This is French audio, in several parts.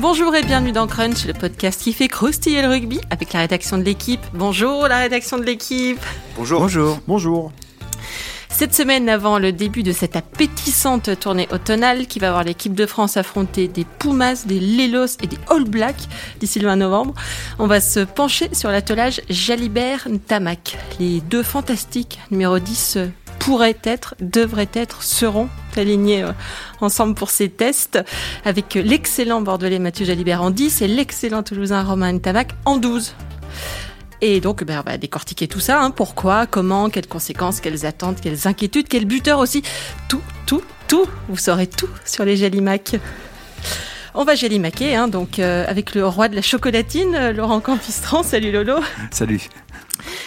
Bonjour et bienvenue dans Crunch, le podcast qui fait croustiller le rugby avec la rédaction de l'équipe. Bonjour la rédaction de l'équipe. Bonjour. Bonjour. Bonjour. Cette semaine avant le début de cette appétissante tournée automnale qui va voir l'équipe de France affronter des Pumas, des Lelos et des All Blacks d'ici le 20 novembre, on va se pencher sur l'attelage Jalibert-Ntamak. Les deux fantastiques numéro 10 pourraient être, devraient être, seront alignés euh, ensemble pour ces tests avec l'excellent Bordelais Mathieu Jalibert en 10 et l'excellent Toulousain Romain Ntamak en 12. Et donc, ben, on va décortiquer tout ça. Hein. Pourquoi, comment, quelles conséquences, quelles attentes, quelles inquiétudes, quels buteurs aussi. Tout, tout, tout. Vous saurez tout sur les Jalimac. On va gélimaquer, hein, donc euh, avec le roi de la chocolatine, euh, Laurent Campistran. Salut Lolo. Salut.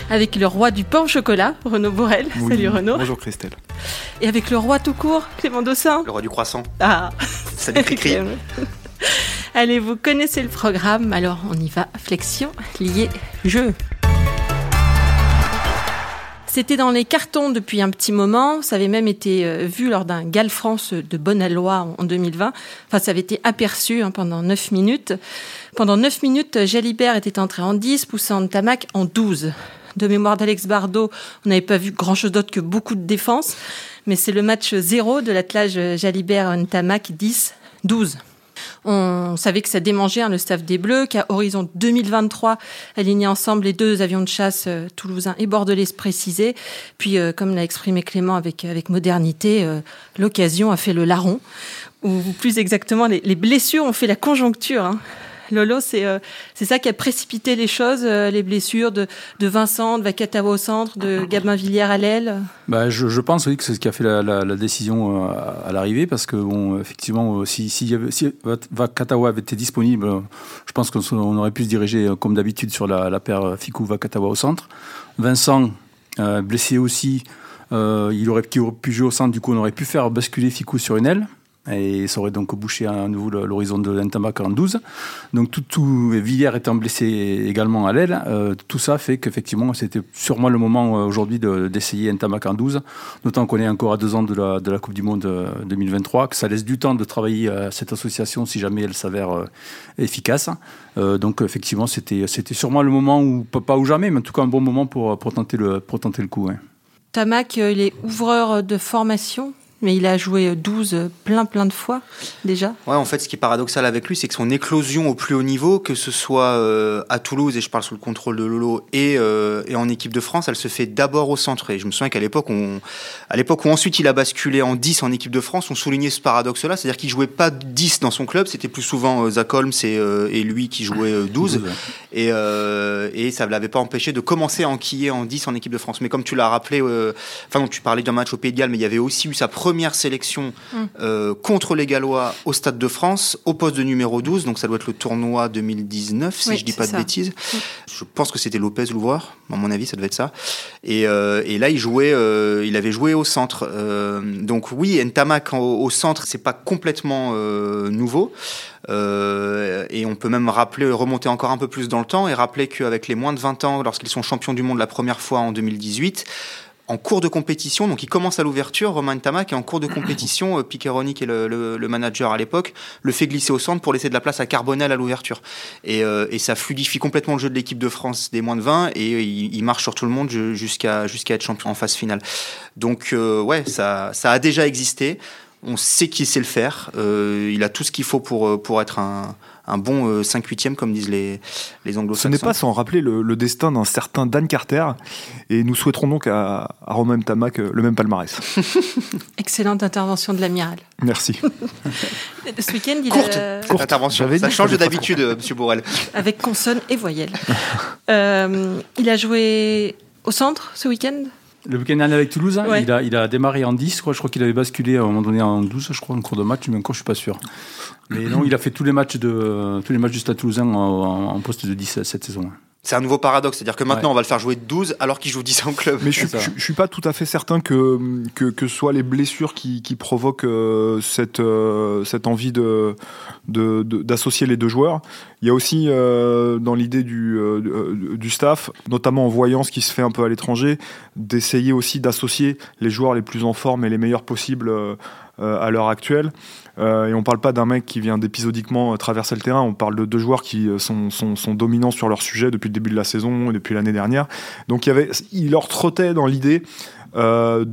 Avec le roi du pain au chocolat, Renaud Bourrel. Oui. Salut Renaud. Bonjour Christelle. Et avec le roi tout court, Clément Dossin. Le roi du croissant. Ah, Salut Cricri. Allez, vous connaissez le programme, alors on y va. Flexion, lié, jeu. C'était dans les cartons depuis un petit moment. Ça avait même été euh, vu lors d'un Gal France de Bonne-Aloi en 2020. Enfin, ça avait été aperçu hein, pendant 9 minutes. Pendant 9 minutes, Jalibert était entré en 10, poussant Tamac en 12. De mémoire d'Alex Bardot, on n'avait pas vu grand-chose d'autre que beaucoup de défense. Mais c'est le match 0 de l'attelage Jalibert-Ntamak 10-12. On savait que ça démangeait hein, le staff des Bleus, qu'à horizon 2023, aligner ensemble les deux avions de chasse euh, toulousains et bordelais se. Puis, euh, comme l'a exprimé Clément avec, modernité, euh, l'occasion a fait le larron, ou plus exactement, les, les blessures ont fait la conjoncture. Hein. Lolo, c'est euh, c'est ça qui a précipité les choses, euh, les blessures de, de Vincent, de Vakatawa au centre, de Gabin Villiers à l'aile? Bah, je, je pense oui que c'est ce qui a fait la, la, la décision euh, à l'arrivée parce que bon effectivement si si, si Vakatawa avait été disponible, je pense qu'on on aurait pu se diriger comme d'habitude sur la, la paire Fikou Vakatawa au centre. Vincent euh, blessé aussi, il aurait, pu jouer au centre, du coup on aurait pu faire basculer Fikou sur une aile. Et ça aurait donc bouché à nouveau l'horizon de l'Intamak en 12. Donc tout, tout Villiers étant blessé également à l'aile, euh, tout ça fait qu'effectivement c'était sûrement le moment euh, aujourd'hui de- d'essayer Intamak en 12, d'autant qu'on est encore à deux ans de la, Coupe du Monde euh, 2023, que ça laisse du temps de travailler à cette association si jamais elle s'avère euh, efficace. Euh, donc effectivement c'était sûrement le moment où, pas- ou jamais, mais en tout cas un bon moment pour, pour, tenter, le, pour le coup. Tamac, euh, il est ouvreur de formation, mais il a joué 12 plein plein de fois déjà. Ouais, en fait, ce qui est paradoxal avec lui, c'est que son éclosion au plus haut niveau, que ce soit euh, à Toulouse, et je parle sous le contrôle de Lolo, et, euh, et en équipe de France, elle se fait d'abord au centre. Et je me souviens qu'à l'époque, on, à l'époque où ensuite il a basculé en 10 en équipe de France, on soulignait ce paradoxe-là, c'est-à-dire qu'il jouait pas 10 dans son club, c'était plus souvent euh, Zach Holmes et, euh, et lui qui jouaient euh, 12. Et, euh, et ça ne l'avait pas empêché de commencer à enquiller en 10 en équipe de France. Mais comme tu l'as rappelé, enfin tu parlais d'un match au Pays de Galles, mais il y avait aussi eu sa première sélection Mm. euh, contre les Gallois au Stade de France, au poste de numéro 12, donc ça doit être le tournoi 2019, si Oui, je dis pas de ça. bêtises. Mm. Je pense que c'était Lopez l'ouvreur, à mon avis, ça devait être ça. Et, euh, et là, il jouait, euh, il avait joué au centre. Donc oui, Ntamak au, au centre, c'est pas complètement nouveau. Euh, et on peut même rappeler, remonter encore un peu plus dans le temps et rappeler qu'avec les moins de 20 ans, lorsqu'ils sont champions du monde la première fois en 2018, en cours de compétition, donc il commence à l'ouverture, Romain Tamac, et en cours de compétition, euh, Piqueroni, qui est le, manager à l'époque, le fait glisser au centre pour laisser de la place à Carbonel à l'ouverture. Et, euh, ça fluidifie complètement le jeu de l'équipe de France des moins de 20, et il, marche sur tout le monde ju- jusqu'à être champion en phase finale. Donc euh, ouais, ça a déjà existé. On sait qu'il sait le faire. Euh, il a tout ce qu'il faut pour, euh, pour être un, un bon euh, 5-8e, comme disent les, les Ce anglo-saxons. n'est pas sans rappeler le, le destin d'un certain Dan Carter, et nous souhaiterons donc à, à Romain Tamac le même palmarès. Excellente intervention de l'amiral. Merci. Ce week-end, il Courte. a, Cette intervention. Ça change d'habitude, Monsieur Borrell. avec consonne et voyelle. Euh, il a joué au centre ce week-end? Le week-end dernier avec Toulouse, hein, Ouais. il, a, il a démarré en 10, quoi. je crois qu'il avait basculé à un moment donné en 12, je crois, en cours de match, mais encore je suis pas sûr. Mais non, il a fait tous les matchs, de, tous les matchs du Stade Toulousain en, en- en poste de 10 cette saison. C'est un nouveau paradoxe, c'est-à-dire que maintenant Ouais. on va le faire jouer de 12 alors qu'il joue 10 en club. Mais je, je, je suis pas tout à fait certain que que, que ce soit les blessures qui, qui provoquent euh, cette euh, cette envie de de- de- d'associer les deux joueurs. Il y a aussi euh, dans l'idée du euh, du- staff, notamment en voyant ce qui se fait un peu à l'étranger, d'essayer aussi d'associer les joueurs les plus en forme et les meilleurs possibles euh, à l'heure actuelle. et on parle pas d'un mec qui vient d'épisodiquement traverser le terrain, on parle de deux joueurs qui sont, sont, sont, dominants sur leur sujet depuis le début de la saison et depuis l'année dernière. Donc il, y avait, il leur trottait dans l'idée euh,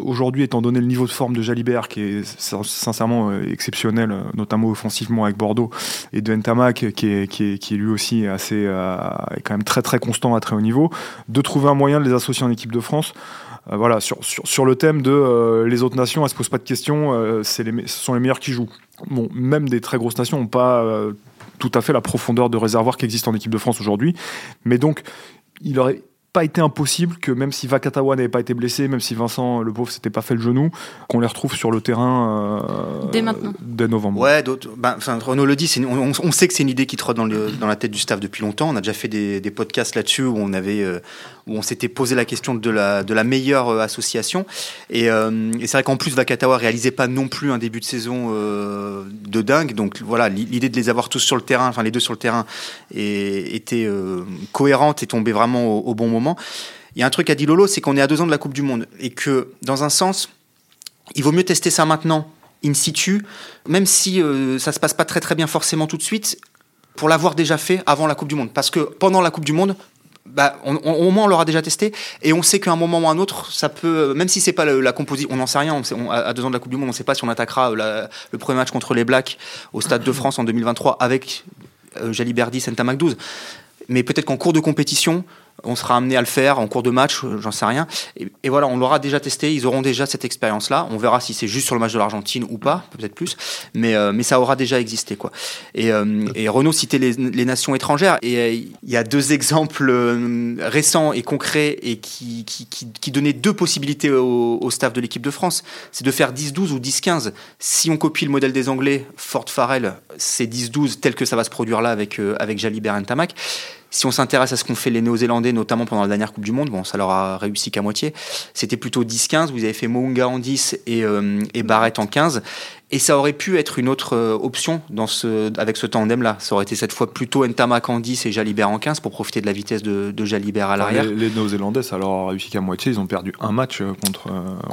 aujourd'hui, étant donné le niveau de forme de Jalibert, qui est sincèrement euh, exceptionnel, euh, notamment offensivement avec Bordeaux, et de Ntamak, qui est, qui est, qui est lui aussi assez, est quand même très très constant à très haut niveau, de trouver un moyen de les associer en équipe de France. voilà, sur, sur, sur, le thème de les autres nations, elles se posent pas de questions, c'est les, ce sont les meilleurs qui jouent. Bon, même des très grosses nations n'ont pas tout à fait la profondeur de réservoir qui existe en équipe de France aujourd'hui. Mais donc, il aurait pas été impossible que même si Vakatawa n'avait pas été blessé, même si Vincent le pauvre s'était pas fait le genou, qu'on les retrouve sur le terrain euh, dès maintenant, dès novembre. Ouais, ben, Renaud le dit, on, on, sait que c'est une idée qui trotte dans, le, dans, la tête du staff depuis longtemps. On a déjà fait des, des podcasts là-dessus où on avait euh, où on s'était posé la question de la, de la meilleure euh, association. Et, et c'est vrai qu'en plus Vakatawa réalisait pas non plus un début de saison de dingue. Donc voilà, l'idée de les avoir tous sur le terrain, enfin les deux sur le terrain, et, était cohérente et tombait vraiment au, au bon moment il y a un truc à dit Lolo, c'est qu'on est à deux ans de la Coupe du Monde et que dans un sens, il vaut mieux tester ça maintenant, in situ, même si euh, ça se passe pas très très bien forcément tout de suite, pour l'avoir déjà fait avant la Coupe du Monde. Parce que pendant la Coupe du Monde, bah, au moins on l'aura déjà testé et on sait qu'à un moment ou à un autre, ça peut, même si c'est pas la composition, on n'en sait rien. à deux ans de la Coupe du Monde, on ne sait pas si on attaquera le premier match contre les Blacks au Stade de France en 2023 avec euh, Santa Mac 12. Mais peut-être qu'en cours de compétition, on sera amené à le faire en cours de match, euh, j'en sais rien. Et, voilà, on l'aura déjà testé, ils auront déjà cette expérience-là. On verra si c'est juste sur le match de l'Argentine ou pas, peut-être plus, mais, euh, mais ça aura déjà existé. Quoi. Et, euh, et Renaud citait les, nations étrangères, et il y a deux exemples récents et concrets et qui, qui, qui, donnaient deux possibilités au, staff de l'équipe de France. C'est de faire 10-12 ou 10-15. Si on copie le modèle des Anglais, Fort Farrell, c'est 10-12 tel que ça va se produire là avec, avec Jalibert et Tamac. Si on s'intéresse à ce qu'ont fait les Néo-Zélandais, notamment pendant la dernière Coupe du Monde, bon, ça leur a réussi qu'à moitié. C'était plutôt 10-15. Vous avez fait Mounga en 10 et, euh, et Barrett en 15. Et ça aurait pu être une autre euh, option dans ce, avec ce tandem-là. Ça aurait été cette fois plutôt Ntamak en 10 et Jalibert en 15 pour profiter de la vitesse de, de Jalibert à l'arrière. les, Néo-Zélandais, ça leur a réussi qu'à moitié. Ils ont perdu un match euh, contre,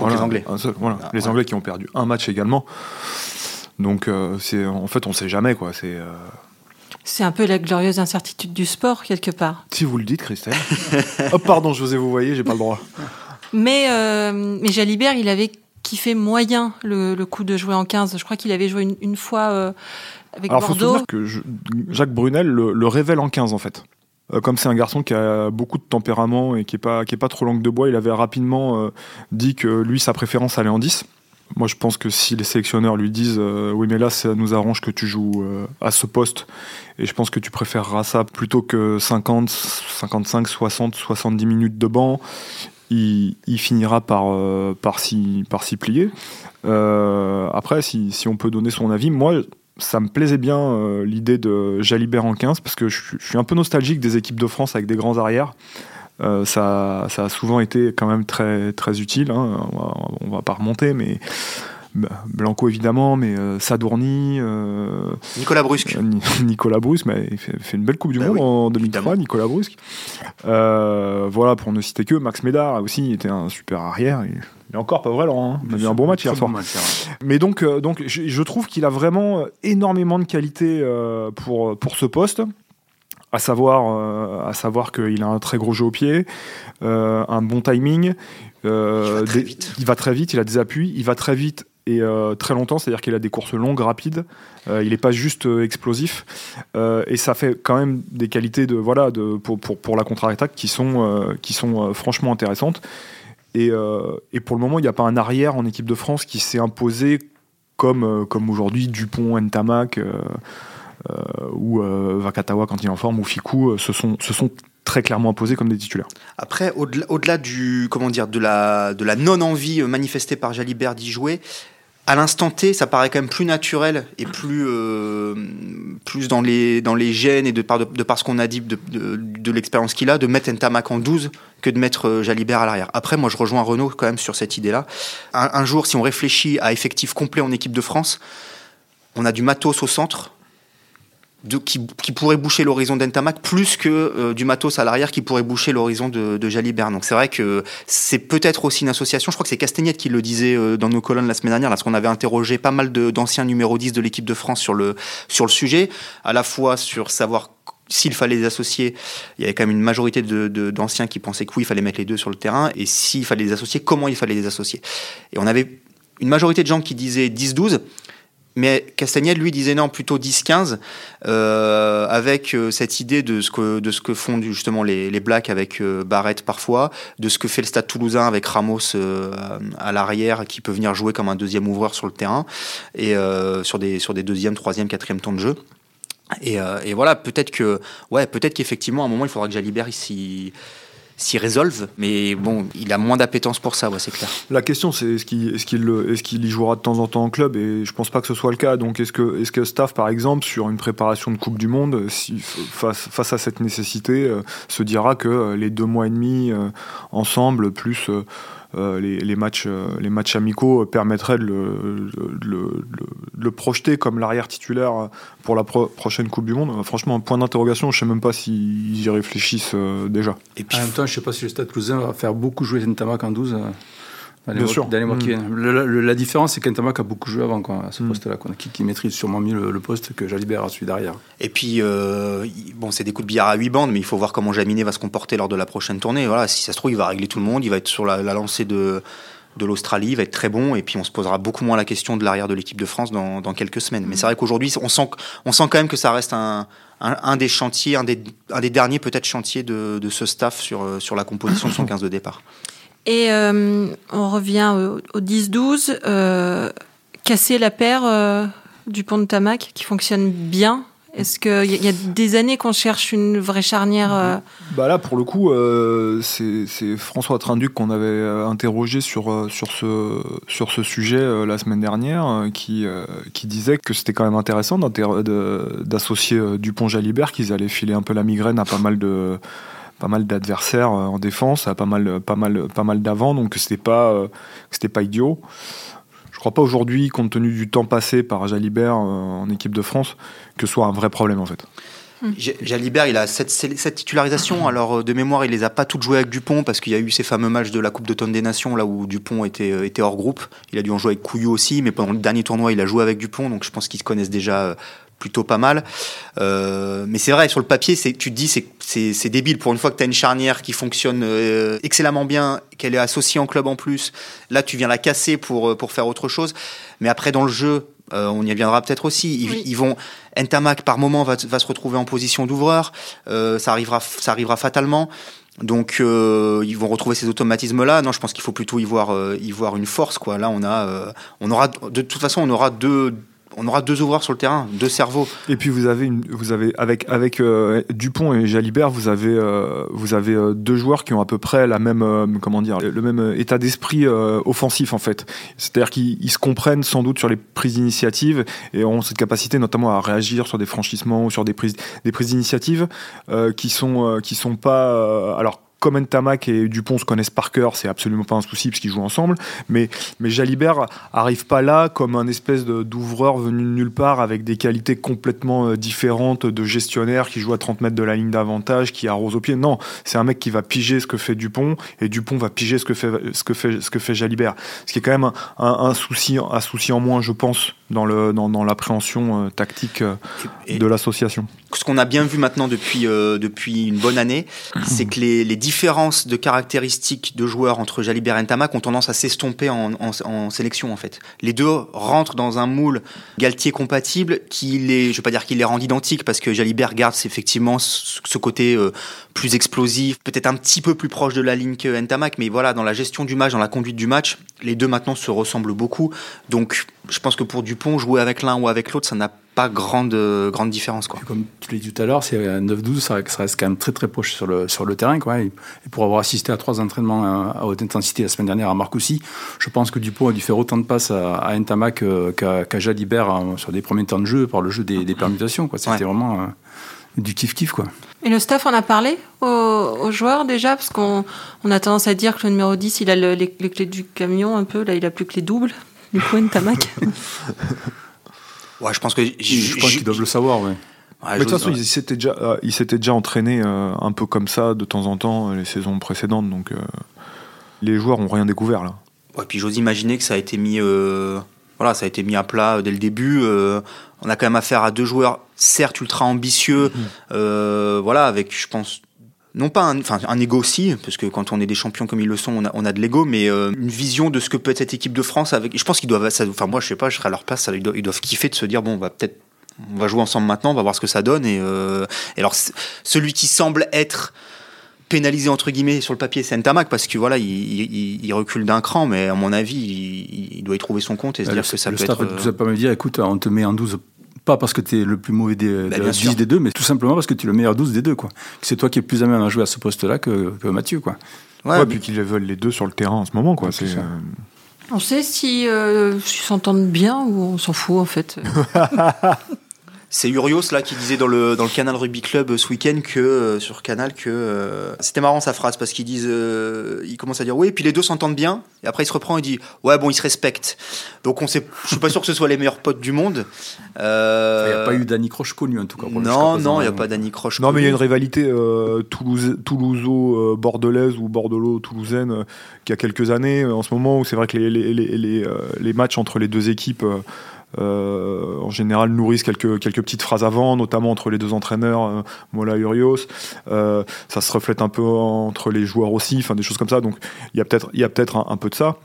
les Anglais. voilà. Ah, les Anglais qui ont perdu un match également. Donc, c'est en fait, on ne sait jamais. quoi. C'est. C'est un peu la glorieuse incertitude du sport, quelque part. Si vous le dites, Christelle. oh, pardon, je vous ai vous voyez, j'ai pas le droit. Mais, euh, mais Jalibert, il avait kiffé moyen le, coup de jouer en 15. Je crois qu'il avait joué une, fois euh, avec Alors, Bordeaux. Faut que Jacques Brunel le, révèle en 15, en fait. Euh, comme c'est un garçon qui a beaucoup de tempérament et qui est pas, qui est pas trop langue de bois, il avait rapidement dit que lui, sa préférence allait en 10. Moi, je pense que si les sélectionneurs lui disent oui, mais là, ça nous arrange que tu joues à ce poste et je pense que tu préféreras ça plutôt que 50, 55, 60, 70 minutes de banc. Il, finira par, euh, par s'y plier. Euh, après, si, on peut donner son avis, moi, ça me plaisait bien euh, l'idée de Jalibert en 15 parce que je, suis un peu nostalgique des équipes de France avec des grands arrières. Ça, ça, a souvent été quand même très, très utile. Hein. On, va, on va pas remonter, mais Blanco évidemment, mais euh, Sadourny. Euh, Nicolas Brusque. Euh, Nicolas Brusque, mais il fait, une belle Coupe du bah Monde en 2003, Nicolas Brusque. voilà, pour ne citer que, Max Médard aussi était un super arrière. Il est encore pas vrai, Laurent. Hein. Il a eu un bon match hier soir. Mais donc, donc je, trouve qu'il a vraiment énormément de qualité pour, pour ce poste à savoir, à savoir qu'il a un très gros jeu au pied, un bon timing. il, va très vite. il va très vite, il a des appuis, il va très vite et euh, très longtemps, c'est-à-dire qu'il a des courses longues, rapides. Euh, il n'est pas juste euh, explosif et ça fait quand même des qualités de voilà de pour, pour, pour la contre-attaque qui sont qui sont franchement intéressantes. Et, et pour le moment, il n'y a pas un arrière en équipe de France qui s'est imposé comme comme aujourd'hui Dupont, Ntamak. Ou Vakatawa quand il est en forme, ou Fiku, se sont, se sont très clairement imposés comme des titulaires. Après, au-delà du comment dire de la de la non envie manifestée par Jalibert d'y jouer, à l'instant T, ça paraît quand même plus naturel et plus, euh, plus dans, les, dans les gènes et de par, de, par ce qu'on a dit de, de, l'expérience qu'il a, de mettre Ntamak en 12 que de mettre euh, Jalibert à l'arrière. Après, moi, je rejoins Renault quand même sur cette idée-là. Un, jour, si on réfléchit à effectif complet en équipe de France, on a du matos au centre, qui, qui pourrait boucher l'horizon d'Entamac plus que euh, du matos à l'arrière qui pourrait boucher l'horizon de, de Jalibert. Donc c'est vrai que c'est peut-être aussi une association. Je crois que c'est Castagnette qui le disait euh, dans nos colonnes la semaine dernière, lorsqu'on avait interrogé pas mal d'anciens numéro 10 de l'équipe de France sur le, sur le sujet, à la fois sur savoir s'il fallait les associer, il y avait quand même une majorité d'anciens qui pensaient que oui, il fallait mettre les deux sur le terrain, et s'il fallait les associer, comment il fallait les associer. Et on avait une majorité de gens qui disaient 10-12, mais Castagnette, lui, disait non, plutôt 10-15, euh, avec euh, cette idée de ce que, de ce que font justement les, les Blacks avec euh, Barrett parfois, de ce que fait le Stade toulousain avec Ramos à l'arrière, qui peut venir jouer comme un deuxième ouvreur sur le terrain, et sur, des, sur des deuxième, troisième, quatrième temps de jeu. Et, voilà, peut-être que, ouais, peut-être qu'effectivement, à un moment, il faudra que Jalibert il s'y résolve, mais bon, il a moins d'appétence pour ça, c'est clair. La question, c'est est-ce qu'il y jouera de temps en temps en club? Et je pense pas que ce soit le cas. Donc, est-ce que, est que Staff, par exemple, sur une préparation de Coupe du Monde, si, face, face à cette nécessité, euh, se dira que euh, les deux mois et demi euh, ensemble, plus les, les matchs, euh, les matchs amicaux, euh, permettraient de le, de le- de le projeter comme l'arrière titulaire euh, pour la pro- prochaine Coupe du Monde Euh, Franchement, un point d'interrogation, je sais même pas s'ils y réfléchissent euh, déjà. Et puis, En même temps, je ne sais pas si le Stade Toulousain va faire beaucoup jouer Ntamak en 12 euh, dans les Bien mois, sûr. dans les mois qui Mm. viennent. Le- le- la différence, c'est qu'Ntamak a beaucoup joué avant quoi, à ce Mm. poste-là, qui, qui maîtrise sûrement mieux le, le poste que Jalibert a celui derrière. Et puis, euh, bon, c'est des coups de billard à 8 bandes, mais il faut voir comment Jaminet va se comporter lors de la prochaine tournée. Voilà, si ça se trouve, il va régler tout le monde, il va être sur la, la lancée de, de l'Australie, il va être très bon, et puis on se posera beaucoup moins la question de l'arrière de l'équipe de France dans, dans quelques semaines. Mais c'est vrai qu'aujourd'hui, on sent, on sent quand même que ça reste un, un, un des chantiers, un des, un des derniers peut-être chantiers de, de ce staff sur, euh, sur la composition de son 15 de départ. Et euh, on revient au, au 10-12. euh, casser la paire euh, du pont de Tamac qui fonctionne bien. Est-ce qu'il y, a- des années qu'on cherche une vraie charnière Bah là, pour le coup, c'est François Trinduc qu'on avait interrogé sur, sur, ce, sujet la semaine dernière, qui, qui disait que c'était quand même intéressant d'associer Dupont-Jalibert, qu'ils allaient filer un peu la migraine à pas mal de pas mal d'adversaires euh, en défense, à pas mal, pas mal, pas mal d'avant, donc que c'était pas, euh, c'était pas idiot. Je crois pas aujourd'hui, compte tenu du temps passé par Jalibert euh, en équipe de France, que ce soit un vrai problème en fait. J- Jalibert, il a cette, cette titularisation. Alors, de mémoire, il les a pas toutes jouées avec Dupont parce qu'il y a eu ces fameux matchs de la Coupe d'automne des Nations là où Dupont était, était hors groupe. Il a dû en jouer avec Couillou aussi, mais pendant le dernier tournoi, il a joué avec Dupont, donc je pense qu'ils se connaissent déjà euh, plutôt pas mal. Euh, mais c'est vrai, sur le papier, c'est, tu te dis, c'est, c'est, c'est débile. Pour une fois que tu as une charnière qui fonctionne euh, excellemment bien, qu'elle est associée en club en plus, là, tu viens la casser pour, euh, pour faire autre chose. Mais après, dans le jeu, euh, on y reviendra peut-être aussi. Ils, Oui. ils vont Ntamak par moment va, va se retrouver en position d'ouvreur. Euh, ça arrivera, ça arrivera fatalement. Donc euh, ils vont retrouver ces automatismes-là. Non, je pense qu'il faut plutôt y voir, euh, y voir une force. Quoi. Là, on a, euh, on aura, de toute façon, on aura deux, on aura deux ouvreurs sur le terrain, deux cerveaux. Et puis vous avez, une, vous avez avec avec euh, Dupont et Jalibert, vous avez euh, vous avez euh, deux joueurs qui ont à peu près la même euh, comment dire le même état d'esprit offensif en fait. C'est-à-dire qu'ils ils se comprennent sans doute sur les prises d'initiative et ont cette capacité notamment à réagir sur des franchissements ou sur des prises des prises d'initiative qui sont qui sont pas alors comme Ntamak et Dupont se connaissent par cœur, c'est absolument pas un souci parce qu'ils jouent ensemble. Mais, mais Jalibert arrive pas là comme un espèce d'ouvreur venu de nulle part avec des qualités complètement euh, différentes de gestionnaire qui joue à 30 mètres de la ligne d'avantage, qui arrose au pied. Non, c'est un mec qui va piger ce que fait Dupont et Dupont va piger ce que fait, ce que fait, ce que fait Jalibert. Ce qui est quand même un- un souci, un souci en moins, je pense, dans le dans, dans l'appréhension euh, tactique euh, Et- de l'association. ce qu'on a bien vu maintenant depuis, euh, depuis une bonne année, c'est que les, les différences de caractéristiques de joueurs entre Jalibert et Ntamak ont tendance à s'estomper en, en, en sélection en fait. Les deux rentrent dans un moule Galtier compatible qui les, je vais pas dire qu'il les rend identiques parce que Jalibert garde effectivement ce, côté plus explosif, peut-être un petit peu plus proche de la ligne que Ntamak, mais voilà, dans la gestion du match, dans la conduite du match, les deux maintenant se ressemblent beaucoup. Donc je pense que pour Dupont, jouer avec l'un ou avec l'autre, ça n'a pas grande, euh, grande différence quoi. Comme tu l'as dit tout à l'heure, c'est un 9-12, ça, ça reste quand même très très proche sur le, sur le terrain. Quoi. Et, pour avoir assisté à trois entraînements à, à haute intensité la semaine dernière à Marcoussis, je pense que Dupont a dû faire autant de passes à, à Ntamak euh, qu'à qu'à Jalibert euh, sur des premiers temps de jeu par le jeu des, des permutations. C'était Ouais. vraiment euh, du kiff-kiff. quoi. Et le staff en a parlé aux, aux joueurs déjà? Parce qu'on on a tendance à dire que le numéro 10, il a le- les, les clés du camion un peu. Là, il a plus que les doubles. Du coup, Ntamak. Ouais, je pense que Je pense qu'ils doivent le savoir. Ouais. Mais de toute façon, il s'était déjà, euh, il s'était déjà entraîné euh, un peu comme ça de temps en temps les saisons précédentes, donc les joueurs ont rien découvert là. Ouais, puis j'ose imaginer que ça a été mis, voilà, ça a été mis à plat dès le début. on a quand même affaire à deux joueurs, certes ultra ambitieux, mm-hmm. voilà, avec, je pense, non pas un, enfin, un ego aussi, parce que quand on est des champions comme ils le sont, on a, on a de l'ego, mais euh, une vision de ce que peut être cette équipe de France. Avec, je pense qu'ils doivent, ça, enfin moi je sais pas, je serais à leur place, ils, doivent, ils doivent kiffer de se dire bon, on va peut-être, on va jouer ensemble maintenant, on va voir ce que ça donne. Et, euh, et alors celui qui semble être pénalisé entre guillemets sur le papier, c'est Ntamak parce que voilà, il, il, il recule d'un cran, mais à mon avis, il, il, doit y trouver son compte et se dire que ça le peut staff être. Euh... pas me dire, écoute, on te met en 12 pas parce que tu es le plus mauvais des, Bah, de- bien 10 sûr. des deux, mais tout simplement parce que tu es le meilleur 12 des deux. quoi. C'est toi qui es plus à même à jouer à ce poste-là que, que Mathieu. Quoi. Ouais, Ouais, mais- puis qu'ils veulent les deux sur le terrain en ce moment, quoi. C'est ça. euh, On sait si euh, s'ils s'entendent bien ou on s'en fout en fait. C'est Urios là qui disait dans le, dans le Canal Rugby Club euh, ce week-end que euh, sur Canal que euh, c'était marrant sa phrase parce qu'ils disent euh, il commence à dire oui puis les deux s'entendent bien et après il se reprend et dit ouais bon ils se respectent donc on sait je suis pas sûr que ce soit les meilleurs potes du monde Il Euh, n'y a pas eu Danny Croche connu en tout cas. pour le- jusqu'à non non il y a hein. pas d'Annie Croche Non, mais il y a une rivalité euh, Toulouse, Toulouso-bordelaise ou Bordelot-toulousaine euh, qui a quelques années. euh, en ce moment où c'est vrai que les, les, les, les, euh, les matchs entre les deux équipes. Euh, en général nourrissent quelques, quelques petites phrases avant, notamment entre les deux entraîneurs, euh, Mola et Urios. Euh, ça se reflète un peu entre les joueurs aussi, enfin des choses comme ça. Donc il y a peut-être il y a peut-être un, un peu de ça.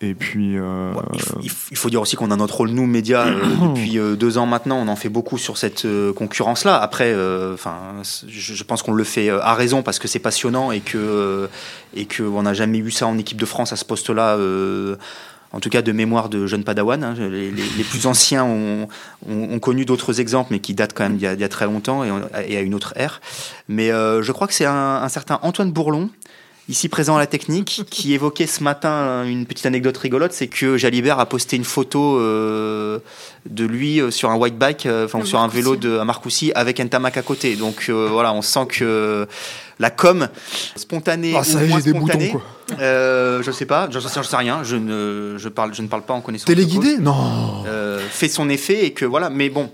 Et puis euh, Ouais, il, faut, il dire aussi qu'on a notre rôle, nous, médias, euh, depuis euh, deux ans maintenant. On en fait beaucoup sur cette concurrence-là. Après, enfin, je, je pense qu'on le fait à raison parce que c'est passionnant et que et que on n'a jamais eu ça en équipe de France à ce poste-là. En tout cas, de mémoire de jeunes Padawan. hein. Les, les- les plus anciens ont, ont- ont connu d'autres exemples, mais qui datent quand même d'il y y a très longtemps et, et à une autre ère. Mais euh, je crois que c'est un, un certain Antoine Bourlon, ici présent à la technique, qui évoquait ce matin une petite anecdote rigolote, c'est que Jalibert a posté une photo euh, de lui euh, sur un white bike, euh, enfin sur un vélo de à Marcoussis avec Ntamak à côté. Donc euh, voilà, on sent que la com spontanée ah, ça ou moins des boutons spontanée, quoi. euh, je sais pas, j'en sais, j'en sais rien, je ne, je parle, je ne parle pas en connaissance. de Téléguidé cause. Non. Euh, fait son effet et que voilà, mais bon.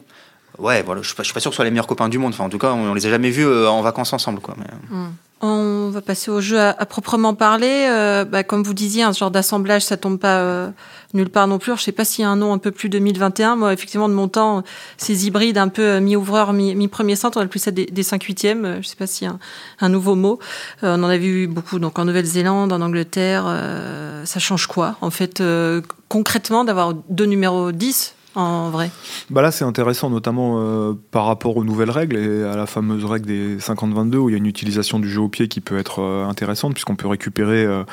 Ouais, voilà, je suis pas, suis pas sûr que ce soit les meilleurs copains du monde. Enfin, en tout cas, on, on les a jamais vus euh, en vacances ensemble, quoi. Mais, Hmm. On va passer au jeu à, à proprement parler. Euh, bah, comme vous disiez, un genre d'assemblage, ça tombe pas euh, nulle part non plus. Alors, je sais pas s'il y a un nom un peu plus 2021. Moi, effectivement, de mon temps, ces hybrides un peu euh, mi-ouvreur, mi- mi-premier centre, on a plus ça des, des 5 huitièmes. Euh, Je sais pas s'il y a un, nouveau mot. Euh, on en a vu beaucoup donc en Nouvelle-Zélande, en Angleterre. Euh, ça change quoi, en fait, euh, concrètement, d'avoir deux numéros 10 en vrai Bah là, c'est intéressant, notamment euh, par rapport aux nouvelles règles et à la fameuse règle des 50-22, où il y a une utilisation du jeu au pied qui peut être euh, intéressante, puisqu'on peut récupérer, euh,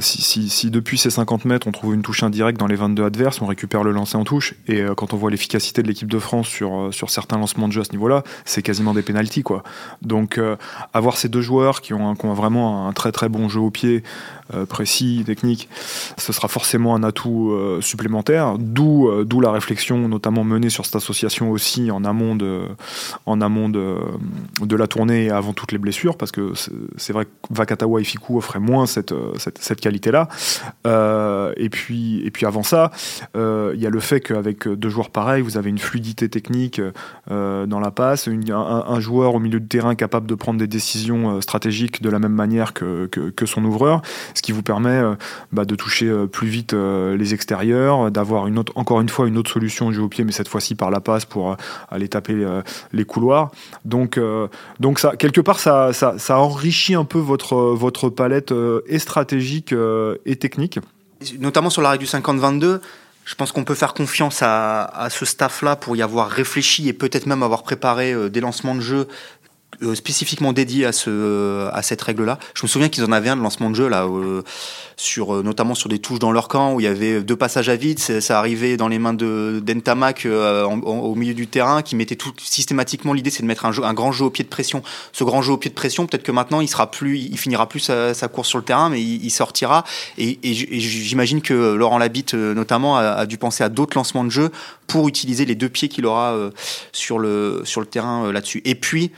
si, si- depuis ces 50 mètres, on trouve une touche indirecte dans les 22 adverses, on récupère le lancer en touche. Et quand on voit l'efficacité de l'équipe de France sur, sur certains lancements de jeu à ce niveau-là, c'est quasiment des pénalties. Quoi. Donc, avoir ces deux joueurs qui ont, un- qui ont vraiment un très très bon jeu au pied, précis, technique, ce sera forcément un atout euh, supplémentaire, d'où euh, d'où la réflexion notamment menée sur cette association aussi en amont de, en amont de, de la tournée avant toutes les blessures, parce que c'est- vrai que Vakatawa et Fiku offraient moins cette, euh, cette, qualité-là. Euh, et, puis, et puis avant ça, euh, il y a le fait qu'avec deux joueurs pareils, vous avez une fluidité technique euh, dans la passe, un, joueur au milieu de terrain capable de prendre des décisions euh, stratégiques de la même manière que, que, que son ouvreur, ce qui vous permet euh, bah, de toucher euh, plus vite euh, les extérieurs, d'avoir une autre, encore une fois une autre solution au jeu au pied, mais cette fois-ci par la passe pour aller taper les couloirs. Donc, donc ça, quelque part, ça, enrichit un peu votre, votre palette et stratégique et technique. notamment sur la règle du 50-22, je pense qu'on peut faire confiance à, ce staff-là pour y avoir réfléchi et peut-être même avoir préparé des lancements de jeu euh, spécifiquement dédiés à, ce, euh, à cette règle-là. Je me souviens qu'ils en avaient un de lancement de jeu, là, euh, sur, euh, notamment sur des touches dans leur camp, où il y avait deux passages à vide, ça arrivait dans les mains de d'Entamac euh, au milieu du terrain, qui mettait tout systématiquement, l'idée c'est de mettre un, jeu, un grand jeu au pied de pression. Ce grand jeu au pied de pression, peut-être que maintenant il sera plus, il finira plus sa, sa course sur le terrain, mais il, sortira. Et, et j'imagine que Laurent Labitte, euh, notamment, a, a dû penser à d'autres lancements de jeu pour utiliser les deux pieds qu'il aura sur, le, sur le terrain là-dessus. Et puis,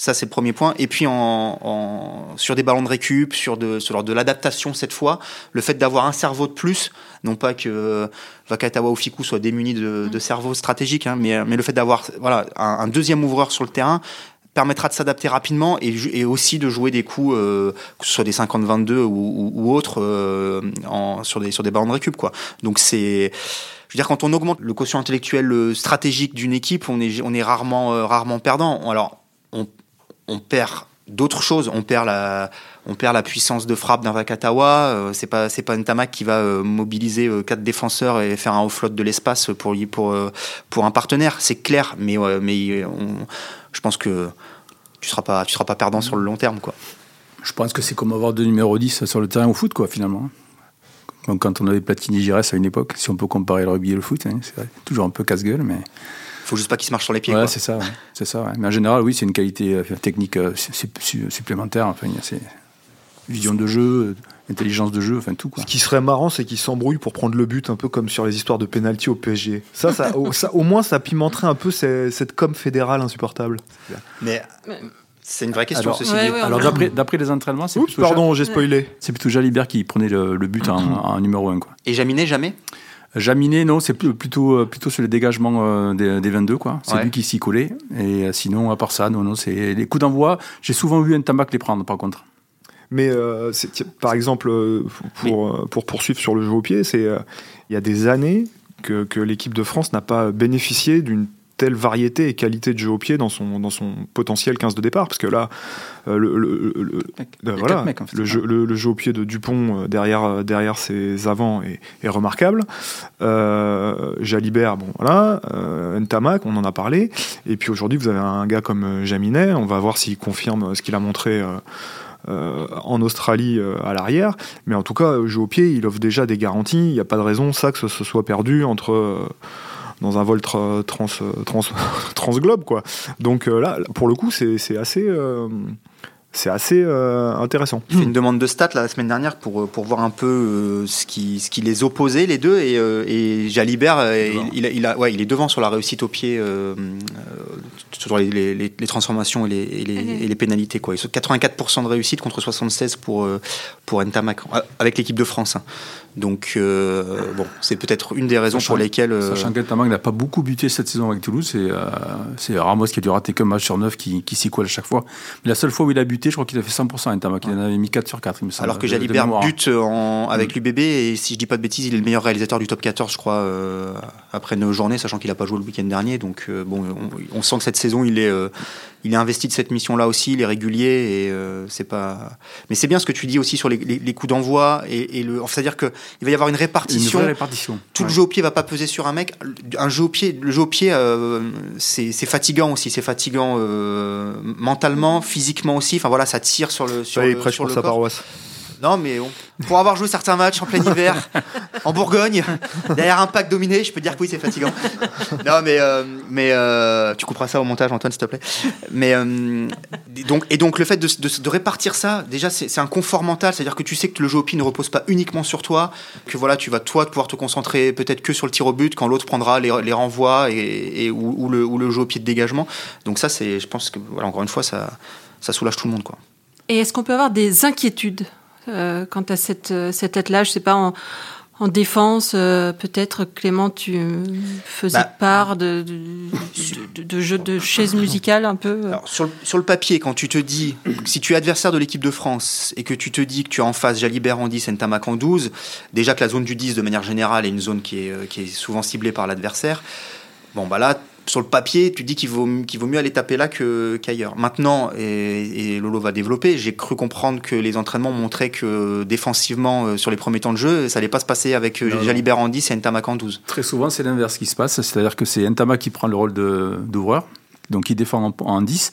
Ça, c'est le premier point. Et puis, en, sur des ballons de récup, sur de, sur de l'adaptation cette fois, le fait d'avoir un cerveau de plus, non pas que Vakatawa ou Fiku soient démunis de, de cerveau stratégique, hein, mais, mais le fait d'avoir voilà, un, deuxième ouvreur sur le terrain permettra de s'adapter rapidement et, et, aussi de jouer des coups, euh, que ce soit des 50-22 ou, ou, autres, euh, en, sur, des, sur des ballons de récup. Quoi. Donc c'est je veux dire, quand on augmente le quotient intellectuel euh, stratégique d'une équipe, on est, on est rarement, euh, rarement perdant. Alors, on, perd d'autres choses. On perd la, on perd la puissance de frappe d'un Vakatawa. Euh, c'est pas, c'est pas Ntamak qui va euh, mobiliser euh, quatre défenseurs et faire un offload de l'espace pour, pour, pour un partenaire. C'est clair, mais, mais je pense que tu seras pas, tu seras pas perdant sur le long terme, quoi. Je pense que c'est comme avoir deux numéros 10 sur le terrain au foot, quoi, finalement. Quand on avait Platini Giresse à une époque, si on peut comparer le rugby et le foot, hein, c'est toujours un peu casse-gueule, mais faut juste pas qu'il se marche sur les pieds. Ouais, c'est ça. C'est ça. Mais en général, oui, c'est une qualité euh, technique euh, supplémentaire. Enfin, vision de jeu, euh, intelligence de jeu, enfin tout. Quoi. Ce qui serait marrant, c'est qu'il s'embrouille pour prendre le but, un peu comme sur les histoires de penalty au PSG. Ça, ça, au, ça, au moins, ça pimenterait un peu cette com fédérale insupportable. Mais. C'est une vraie question, Alors, Alors d'après les entraînements, c'est plutôt pardon, j'ai spoilé. C'est plutôt Jalibert qui prenait le, but en, en, numéro 1. Quoi. Et Jaminet, jamais? Jaminet, non, c'est plutôt, euh, plutôt sur les dégagements euh, des, 22, quoi. C'est lui qui s'y collait. Et euh, sinon, à part ça, non, non, c'est les coups d'envoi. J'ai souvent vu un tabac les prendre, par contre. Mais par exemple, pour, pour poursuivre sur le jeu au pied, c'est il y a des années que, que l'équipe de France n'a pas bénéficié d'une telle variété et qualité de jeu au pied dans son, dans son potentiel 15 de départ. Parce que là, euh, le, le, le, euh, voilà, le, jeu, le, jeu au pied de Dupont euh, derrière, derrière ses avants est, est remarquable. Jalibert, bon voilà. Ntamak, on en a parlé. Et puis aujourd'hui, vous avez un gars comme Jaminet. On va voir s'il confirme ce qu'il a montré. en Australie à l'arrière. Mais en tout cas, jeu au pied, il offre déjà des garanties. Il n'y a pas de raison, ça, que ce, ce soit perdu entre dans un vol trans, trans, transglobe, quoi. Donc euh, là, pour le coup, c'est assez euh, c'est assez euh, intéressant. J'ai fait une demande de stats la semaine dernière pour, pour voir un peu ce, qui, ce qui les opposait, les deux. Et, et Jalibert, il, il, a, ouais, il est devant sur la réussite au pied, sur les, les, les, transformations et les, et les, pénalités. Quoi. Ils sont 84% de réussite contre 76% pour, pour Ntamak, avec l'équipe de France. Hein. Donc, euh, bon, c'est peut-être une des raisons pour lesquelles. Euh... Sachant qu'Eltamag n'a pas beaucoup buté cette saison avec Toulouse, c'est euh, Ramos qui a dû rater qu'un match sur neuf qui, qui s'y colle à chaque fois. Mais la seule fois où il a buté, je crois qu'il a fait 100% Eltamag. Il en avait mis 4 sur 4, il me semble. Alors que Jalibert bute en, avec mm. l'UBB, et si je dis pas de bêtises, il est le meilleur réalisateur du top 14, je crois, euh, après nos journées, sachant qu'il n'a pas joué le week-end dernier. Donc, euh, bon, on, on, sent que cette saison, il est il est investi de cette mission-là aussi, il est régulier et euh, c'est pas. Mais c'est bien ce que tu dis aussi sur les, les, coups d'envoi et, et, le. C'est-à-dire qu'il va y avoir une répartition. Une répartition. Tout le jeu au pied va pas peser sur un mec. Un jeu au pied, le jeu au pied, euh, c'est fatigant aussi. C'est fatigant euh, mentalement, physiquement aussi. Enfin voilà, ça tire sur le sur, le, sur le sa paroisse. Non, mais pour avoir joué certains matchs en plein hiver, en Bourgogne, derrière un pack dominé, je peux dire que oui, c'est fatigant. non, mais, euh, mais euh, tu couperas ça au montage, Antoine, s'il te plaît. Mais euh, donc, et donc, le fait de, de, répartir ça, déjà, c'est un confort mental, c'est-à-dire que tu sais que le jeu au pied ne repose pas uniquement sur toi, que voilà, tu vas toi pouvoir te concentrer peut-être que sur le tir au but, quand l'autre prendra les, les, renvois et, et ou, le, ou, le, jeu au pied de dégagement. Donc ça, c'est, je pense que voilà, encore une fois, ça, ça soulage tout le monde, quoi. Et est-ce qu'on peut avoir des inquiétudes? Euh, quant à cette, euh, cet attelage Je sais pas, en, en défense, euh, peut-être Clément, tu faisais bah, part de, de, de, jeux de chaises musicales un peu Alors, sur, le, sur, le, papier, quand tu te dis, si tu es adversaire de l'équipe de France et que tu te dis que tu as en face Jalibert en 10 et Ntamak en 12, déjà que la zone du 10 de manière générale est une zone qui est, qui est souvent ciblée par l'adversaire, bon bah là, sur le papier, tu dis qu'il vaut, vaut mieux aller taper là qu'ailleurs. Maintenant, et, Lolo va développer, j'ai cru comprendre que les entraînements montraient que défensivement, euh, sur les premiers temps de jeu, ça allait pas se passer avec euh, Jalibert en 10 et Ntamak en 12. Très souvent, c'est l'inverse qui se passe, c'est-à-dire que c'est Ntamak qui prend le rôle de, d'ouvreur, donc il défend en, 10.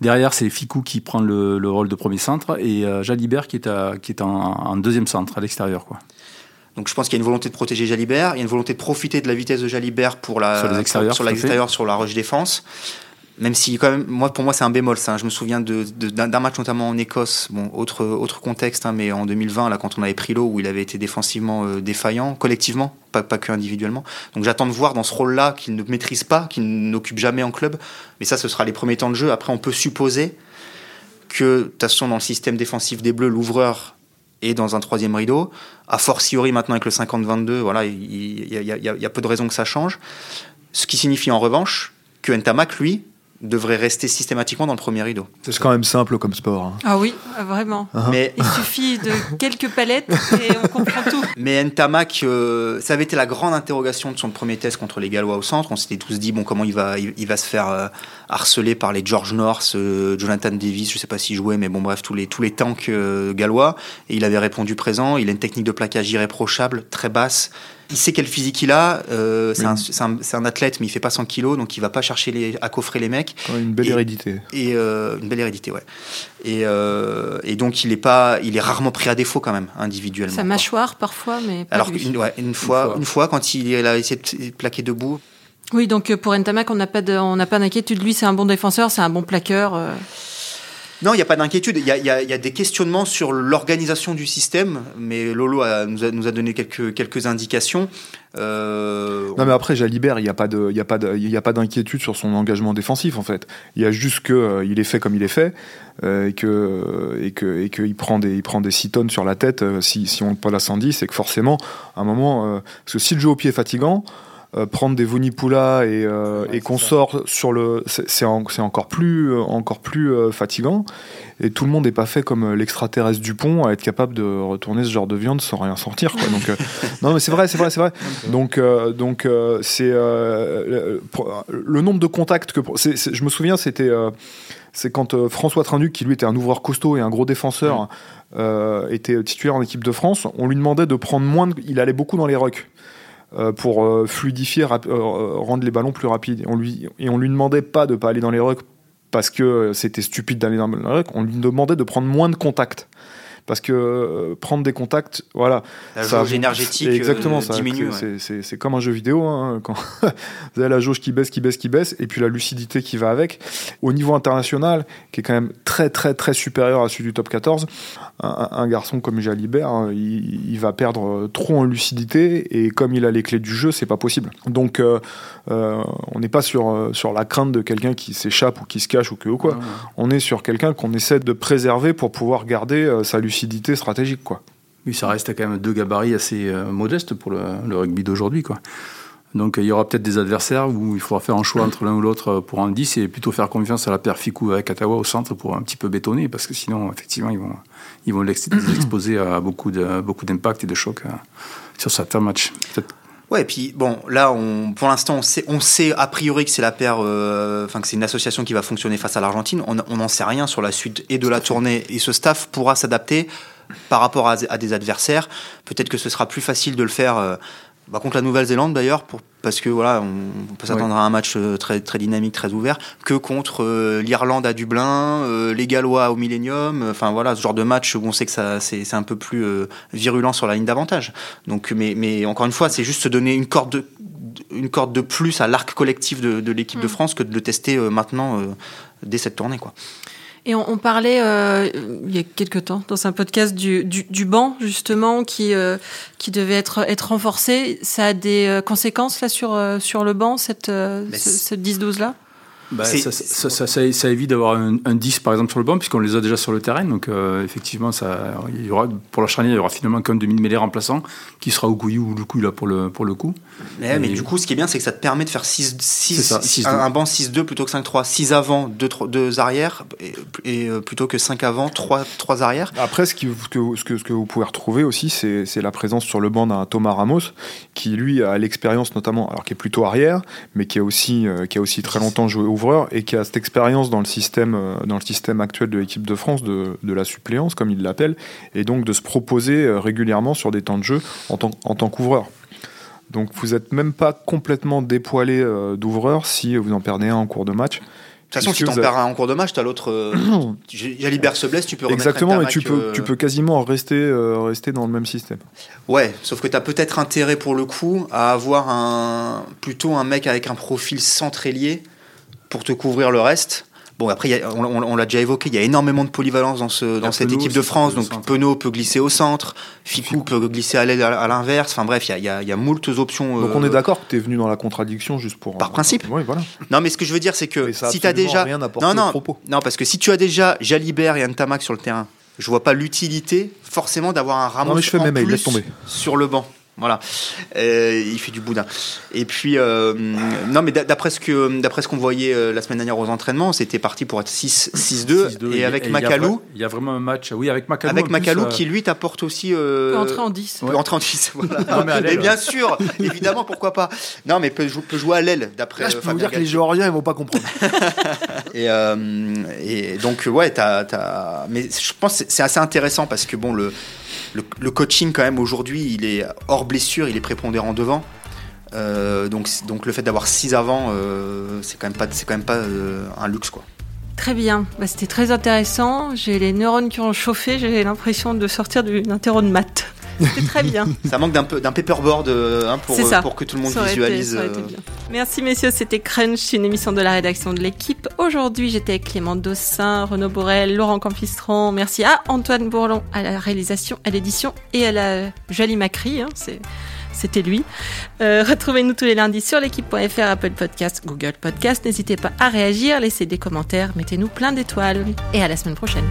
Derrière, c'est Ficou qui prend le, rôle de premier centre et euh, Jalibert qui est, à, qui est en, en, deuxième centre, à l'extérieur. Quoi. Donc je pense qu'il y a une volonté de protéger Jalibert, il y a une volonté de profiter de la vitesse de Jalibert pour la, sur l'extérieur, sur, la, sur la rush défense. même si quand même, moi pour moi c'est un bémol ça. hein. Je me souviens de, d'un match notamment en Écosse, bon autre autre contexte, hein, mais en 2020 là quand on avait pris l'eau où il avait été défensivement euh, défaillant collectivement, pas pas que individuellement. Donc j'attends de voir dans ce rôle-là qu'il ne maîtrise pas, qu'il n'occupe jamais en club. Mais ça ce sera les premiers temps de jeu. Après on peut supposer que de toute façon dans le système défensif des Bleus l'ouvreur est dans un troisième rideau. A fortiori maintenant avec le 50-22, voilà il y a peu de raisons que ça change. Ce qui signifie en revanche que Ntamak, lui, devrait rester systématiquement dans le premier rideau. C'est quand même simple comme sport. hein. Ah oui, vraiment. Mais, Il suffit de quelques palettes et on comprend tout. mais Ntamak, euh, ça avait été la grande interrogation de son premier test contre les Gallois au centre. On s'était tous dit, bon, comment il va, il, il va se faire euh, harceler par les George North, euh, Jonathan Davis, je sais pas s'il jouait, mais bon, bref, tous les, tous les tanks euh, gallois. Et il avait répondu présent. Il a une technique de plaquage irréprochable, très basse. Il sait quel physique il a. euh, c'est Oui. un, athlète, mais il fait pas 100 kilos, donc il va pas chercher les, à coffrer les mecs. Une belle Et- hérédité. et euh, une belle hérédité, ouais. Et, euh, et donc il est pas, il est rarement pris à défaut quand même individuellement. Sa quoi. mâchoire parfois, mais pas Alors une, ouais, une fois, fois. une fois quand il, il a essayé de plaquer debout. Oui, donc pour Ntamak, on n'a pas de- on n'a pas d'inquiétude. Lui, c'est un bon défenseur, c'est un bon plaqueur. Euh. Non, il n'y a pas d'inquiétude. Il y a, des questionnements sur l'organisation du système, mais Lolo nous, a, donné quelques, indications. Euh, Non mais après Jalibert, il n'y a pas d'inquiétude sur son engagement défensif en fait. Il y a juste que euh, est fait comme il est fait euh, et que et que et qu'il prend des, il prend des 6 tonnes sur la tête euh, si si on le pas à 110, c'est que forcément à un moment, euh, parce que si le jeu au pied est fatigant. Euh, prendre des Vonipula et, euh, Ouais, et qu'on sort sur le c'est en- encore plus euh, encore plus euh, fatigant et tout le monde n'est pas fait comme l'extraterrestre Dupont à être capable de retourner ce genre de viande sans rien sortir quoi donc euh, non mais c'est vrai c'est vrai c'est vrai donc, donc c'est le, nombre de contacts que je me souviens, c'était c'est quand euh, François Trinduc, qui lui était un ouvreur costaud et un gros défenseur, euh, était titulaire en équipe de France. On lui demandait de prendre moins. De, il allait beaucoup dans les rucks. Euh, pour euh, fluidifier, euh, rendre les ballons plus rapides. On lui, et on lui demandait pas de pas aller dans les rucks parce que c'était stupide d'aller dans les rucks. On lui demandait de prendre moins de contacts. Parce que euh, prendre des contacts, voilà, la ça- jauge énergétique exactement euh, ça. diminue. C'est- comme un jeu vidéo. hein, quand vous avez la jauge qui baisse, qui baisse, qui baisse, et puis la lucidité qui va avec. Au niveau international, qui est quand même très, très, très supérieur à celui du top 14, un, un garçon comme Jalibert, hein, il, il va perdre trop en lucidité, et comme il a les clés du jeu, c'est pas possible. Donc, euh, euh, on n'est pas sur, euh, sur la crainte de quelqu'un qui s'échappe ou qui se cache ou que ou quoi. On est sur quelqu'un qu'on essaie de préserver pour pouvoir garder euh, sa lucidité stratégique, quoi. Oui, ça reste quand même deux gabarits assez euh, modestes pour le, le rugby d'aujourd'hui. quoi. Donc il y aura peut-être des adversaires où il faudra faire un choix entre l'un ou l'autre euh, pour un 10 et plutôt faire confiance à la paire Ficou avec Katawa au centre pour un petit peu bétonner parce que sinon, effectivement, ils vont, ils vont l'ex- les exposer à beaucoup de- beaucoup d'impact et de chocs euh, sur certains matchs. Peut-être Ouais, et puis bon, là, on, pour l'instant, on sait, on sait a priori que c'est la paire, euh, enfin que c'est une association qui va fonctionner face à l'Argentine. On on n'en sait rien sur la suite et de la tournée. Et ce staff pourra s'adapter par rapport à, à des adversaires. Peut-être que ce sera plus facile de le faire euh, bah, contre la Nouvelle-Zélande d'ailleurs, pour- parce que voilà, on, on peut s'attendre à un match euh, très, très dynamique, très ouvert, que contre euh, l'Irlande à Dublin, euh, les Gallois au Millennium. euh, Enfin voilà, ce genre de match où on sait que ça, c'est, c'est un peu plus euh, virulent sur la ligne d'avantage. Donc, mais, mais encore une fois, c'est juste se donner une corde de, une corde de plus à l'arc collectif de, de l'équipe de Mm. France que de le tester euh, maintenant euh, dès cette tournée, quoi. Et on, on parlait euh, il y a quelque temps dans un podcast du, du, du banc justement qui euh, qui devait être être renforcé. Ça a des euh, conséquences là sur euh, sur le banc cette euh, ce, c'est- ce 10 12 là. Bah, ça, ça, ça- ça- ça évite d'avoir un, un 10 par exemple sur le banc puisqu'on les a déjà sur le terrain. Donc euh, effectivement, ça, il y aura, pour la charnière, il y aura finalement qu'un demi-mêlée remplaçant qui sera Okouyou ou Lukou là pour le, pour le coup. Mais, mais Et- du coup, ce qui est bien, c'est que ça te permet de faire 6, C'est ça, 6-2. un, un banc 6-2 plutôt que 5-3. 6 avant, 2, arrière, et, et, euh, plutôt que 5 avant, 3, 3 arrière. Après, ce, qui- ce que, ce, que, ce que vous pouvez retrouver aussi, c'est c'est la présence sur le banc d'un Thomas Ramos, qui lui a l'expérience notamment, alors qui est plutôt arrière, mais qui a aussi, euh, qui a aussi très longtemps joué ouvreur et qui a cette expérience dans le système, euh, dans le système actuel de l'équipe de France de, de la suppléance, comme il l'appelle, et donc de se proposer euh, régulièrement sur des temps de jeu en tant, en tant qu'ouvreur. Donc vous n'êtes même pas complètement dépoilé euh, d'ouvreur si vous en perdez un en cours de match. De toute façon, si t'en avez- perds un en cours de match, t'as l'autre. Euh, Jalibert se blesse, tu peux remettre Exactement, et Ntamak, tu peux, euh, tu peux quasiment rester, euh, rester dans le même système. Ouais, sauf que t'as peut-être intérêt pour le coup à avoir un, plutôt un mec avec un profil centrélier pour te couvrir le reste. Bon, après, il y a- on, on- on l'a déjà évoqué, il y a énormément de polyvalence dans, ce, dans cette équipe de France. Donc. Penaud peut glisser au centre, Ficou peut glisser à l'aile à, l'inverse. Enfin bref, il y y y a moult options. Donc euh, on est d'accord que tu es venu dans la contradiction juste pour. Par principe. Oui, voilà. Non, mais ce que je veux dire, c'est que si tu as déjà. rien non, non, propos. non, parce que si tu as déjà Jalibert et Ntamak sur le terrain, je vois pas l'utilité forcément d'avoir un Ramos Non, mais je fais en mes mails, plus laisse tomber. sur le banc. Voilà, Euh, il fait du boudin. Et puis, euh, non, mais d'a- d'après ce que d'après ce qu'on voyait euh, la semaine dernière aux entraînements, c'était parti pour être 6 6-2 6-2, et avec Macalou, Il y a vraiment un match. Oui, avec Macalou. avec plus, Macalou qui lui t'apporte aussi. euh, peut entrer en 10. peut entrer en 10. Voilà. Non, mais bien sûr, évidemment, pourquoi pas. Non, mais peut, peut jouer à l'aile d'après. Là, je peux vous Fabien dire que les. Géorgiens, ils vont pas comprendre. Et, euh, et donc ouais, t'as, t'as- mais je pense que c'est assez intéressant parce que bon le, le, coaching quand même aujourd'hui il est hors blessure, il est prépondérant devant. Euh, donc le fait d'avoir 6 avant, euh, c'est quand même pas quand même pas euh, un luxe quoi. Très bien, Bah, c'était très intéressant. J'ai les neurones qui ont chauffé, j'ai l'impression de sortir d'une interro de maths. C'était très bien. Ça manque d'un peu d'un paperboard euh, hein, pour C'est ça. pour que tout le monde été- visualise. ça été euh, bien. Merci messieurs, c'était Crunch, une émission de la rédaction de l'équipe. Aujourd'hui, j'étais avec Clément Dossin, Renaud Borel, Laurent Campistron. Merci à Antoine Bourlon à la réalisation, à l'édition et à la jolie Macri. hein, c'est c'était lui. Euh, Retrouvez-nous tous les lundis sur l'équipe.fr, Apple Podcast, Google Podcast. N'hésitez pas à réagir, laissez des commentaires, mettez-nous plein d'étoiles. Et à la semaine prochaine.